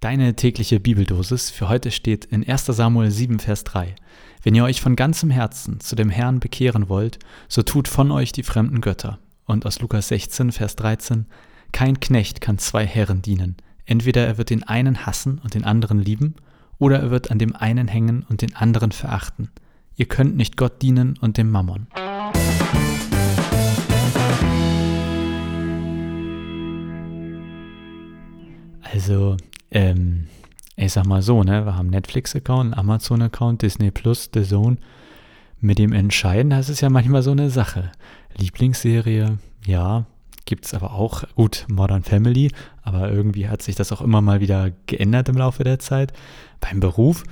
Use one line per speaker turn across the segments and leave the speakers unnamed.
Deine tägliche Bibeldosis für heute steht in 1 Samuel 7, Vers 3. Wenn ihr euch von ganzem Herzen zu dem Herrn bekehren wollt, so tut von euch die fremden Götter. Und aus Lukas 16, Vers 13. Kein Knecht kann zwei Herren dienen. Entweder er wird den einen hassen und den anderen lieben, oder er wird an dem einen hängen und den anderen verachten. Ihr könnt nicht Gott dienen und dem Mammon. Also, ähm, ich sag mal so, ne, wir haben Netflix-Account, Amazon-Account, Disney Plus, The Zone. Mit dem Entscheiden, das ist ja manchmal so eine Sache. Lieblingsserie, ja, gibt es aber auch. Gut, Modern Family, aber irgendwie hat sich das auch immer mal wieder geändert im Laufe der Zeit. Beim Beruf,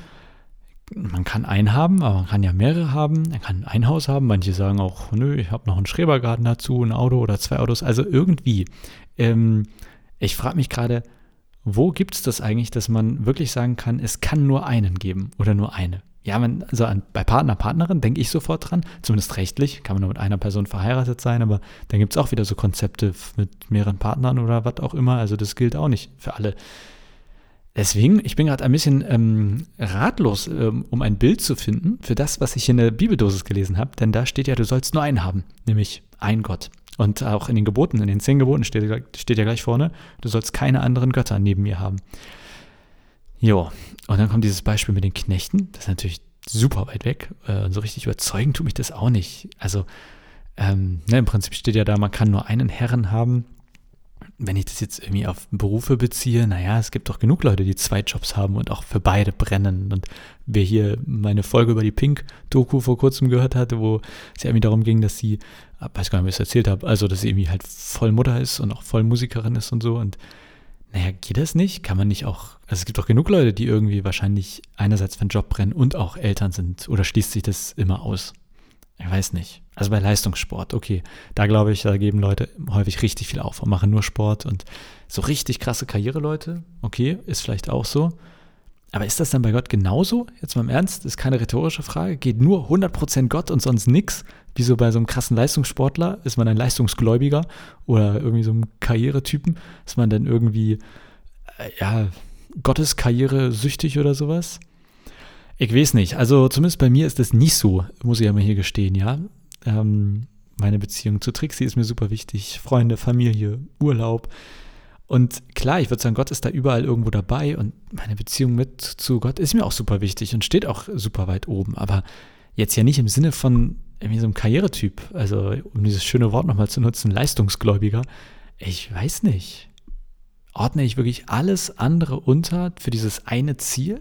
man kann einen haben, aber man kann ja mehrere haben. Man kann ein Haus haben. Manche sagen auch, nö, ich habe noch einen Schrebergarten dazu, ein Auto oder zwei Autos. Also irgendwie. Ähm, ich frage mich gerade, wo gibt es das eigentlich, dass man wirklich sagen kann, es kann nur einen geben oder nur eine? Ja, man, also an, bei Partner, Partnerin denke ich sofort dran, zumindest rechtlich, kann man nur mit einer Person verheiratet sein, aber dann gibt es auch wieder so Konzepte mit mehreren Partnern oder was auch immer, also das gilt auch nicht für alle. Deswegen, ich bin gerade ein bisschen ähm, ratlos, ähm, um ein Bild zu finden für das, was ich in der Bibeldosis gelesen habe, denn da steht ja, du sollst nur einen haben, nämlich ein Gott. Und auch in den Geboten, in den zehn Geboten steht, steht ja gleich vorne, du sollst keine anderen Götter neben mir haben. Jo, und dann kommt dieses Beispiel mit den Knechten. Das ist natürlich super weit weg. Äh, so richtig überzeugend tut mich das auch nicht. Also, ähm, ne, im Prinzip steht ja da, man kann nur einen Herren haben. Wenn ich das jetzt irgendwie auf Berufe beziehe, naja, es gibt doch genug Leute, die zwei Jobs haben und auch für beide brennen. Und wer hier meine Folge über die Pink-Doku vor kurzem gehört hatte, wo es ja irgendwie darum ging, dass sie weiß gar nicht, wie ich es erzählt habe, also dass sie irgendwie halt voll Mutter ist und auch voll Musikerin ist und so. Und naja, geht das nicht? Kann man nicht auch, also es gibt doch genug Leute, die irgendwie wahrscheinlich einerseits für einen Job brennen und auch Eltern sind. Oder schließt sich das immer aus? Ich weiß nicht. Also bei Leistungssport, okay, da glaube ich, da geben Leute häufig richtig viel auf und machen nur Sport und so richtig krasse Karriereleute, okay, ist vielleicht auch so. Aber ist das dann bei Gott genauso? Jetzt mal im Ernst, ist keine rhetorische Frage. Geht nur 100% Gott und sonst nichts? Wie so bei so einem krassen Leistungssportler? Ist man ein Leistungsgläubiger oder irgendwie so einem Karrieretypen? Ist man dann irgendwie, äh, ja, Gottes Karriere süchtig oder sowas? Ich weiß nicht. Also zumindest bei mir ist das nicht so, muss ich ja mal hier gestehen, ja. Ähm, meine Beziehung zu Trixie ist mir super wichtig. Freunde, Familie, Urlaub. Und klar, ich würde sagen, Gott ist da überall irgendwo dabei und meine Beziehung mit zu Gott ist mir auch super wichtig und steht auch super weit oben. Aber jetzt ja nicht im Sinne von irgendwie so einem Karrieretyp, also um dieses schöne Wort nochmal zu nutzen, Leistungsgläubiger. Ich weiß nicht. Ordne ich wirklich alles andere unter für dieses eine Ziel?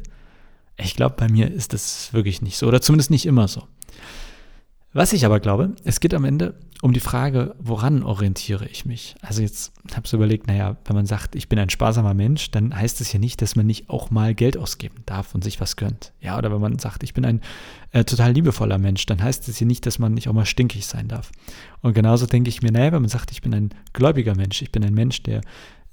Ich glaube, bei mir ist das wirklich nicht so oder zumindest nicht immer so. Was ich aber glaube, es geht am Ende um die Frage, woran orientiere ich mich? Also jetzt habe ich überlegt, naja, wenn man sagt, ich bin ein sparsamer Mensch, dann heißt es ja nicht, dass man nicht auch mal Geld ausgeben darf und sich was gönnt. Ja, oder wenn man sagt, ich bin ein äh, total liebevoller Mensch, dann heißt es ja nicht, dass man nicht auch mal stinkig sein darf. Und genauso denke ich mir, naja, wenn man sagt, ich bin ein gläubiger Mensch, ich bin ein Mensch, der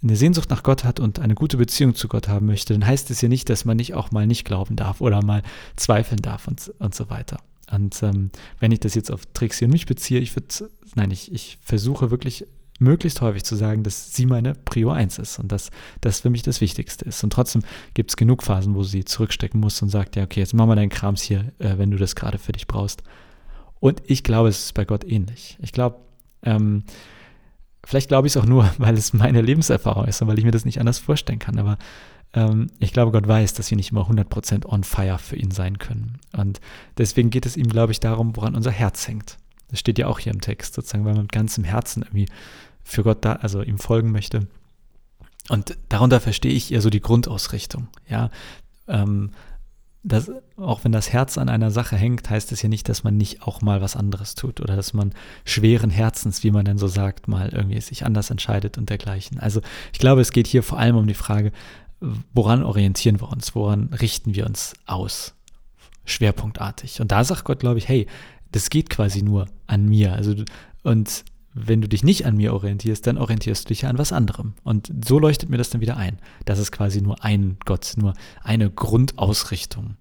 eine Sehnsucht nach Gott hat und eine gute Beziehung zu Gott haben möchte, dann heißt es ja nicht, dass man nicht auch mal nicht glauben darf oder mal zweifeln darf und, und so weiter. Und ähm, wenn ich das jetzt auf Trixie und mich beziehe, ich würde, nein, ich, ich versuche wirklich möglichst häufig zu sagen, dass sie meine Prio 1 ist und dass das für mich das Wichtigste ist. Und trotzdem gibt es genug Phasen, wo sie zurückstecken muss und sagt, ja, okay, jetzt mach mal deinen Krams hier, äh, wenn du das gerade für dich brauchst. Und ich glaube, es ist bei Gott ähnlich. Ich glaube, ähm, vielleicht glaube ich es auch nur, weil es meine Lebenserfahrung ist und weil ich mir das nicht anders vorstellen kann. Aber ähm, ich glaube, Gott weiß, dass wir nicht immer 100% on fire für ihn sein können. Und deswegen geht es ihm, glaube ich, darum, woran unser Herz hängt. Das steht ja auch hier im Text, sozusagen, weil man mit ganzem Herzen irgendwie für Gott da, also ihm folgen möchte. Und darunter verstehe ich eher so die Grundausrichtung. Ja, ähm, das, auch wenn das Herz an einer Sache hängt, heißt es ja nicht, dass man nicht auch mal was anderes tut oder dass man schweren Herzens, wie man denn so sagt, mal irgendwie sich anders entscheidet und dergleichen. Also ich glaube, es geht hier vor allem um die Frage, woran orientieren wir uns, woran richten wir uns aus, schwerpunktartig. Und da sagt Gott, glaube ich, hey, das geht quasi nur an mir. Also und wenn du dich nicht an mir orientierst, dann orientierst du dich ja an was anderem. Und so leuchtet mir das dann wieder ein, dass es quasi nur einen Gott, nur eine Grundausrichtung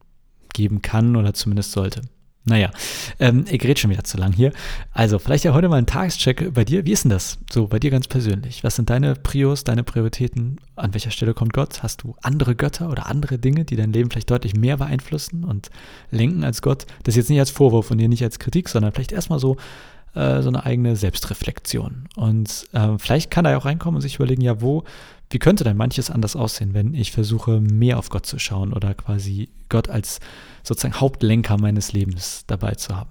geben kann oder zumindest sollte. Naja, ähm, ich rede schon wieder zu lang hier. Also, vielleicht ja heute mal ein Tagescheck bei dir. Wie ist denn das? So, bei dir ganz persönlich. Was sind deine Prios, deine Prioritäten? An welcher Stelle kommt Gott? Hast du andere Götter oder andere Dinge, die dein Leben vielleicht deutlich mehr beeinflussen und lenken als Gott? Das jetzt nicht als Vorwurf und hier nicht als Kritik, sondern vielleicht erstmal so, äh, so eine eigene Selbstreflexion. Und äh, vielleicht kann er ja auch reinkommen und sich überlegen, ja, wo, wie könnte denn manches anders aussehen, wenn ich versuche, mehr auf Gott zu schauen oder quasi Gott als sozusagen Hauptlenker meines Lebens dabei zu haben.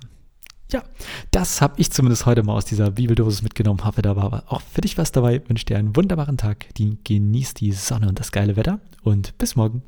Ja, das habe ich zumindest heute mal aus dieser Bibeldosis mitgenommen. Hoffe, da war auch für dich was dabei. Wünsche dir einen wunderbaren Tag. Die, genießt die Sonne und das geile Wetter und bis morgen.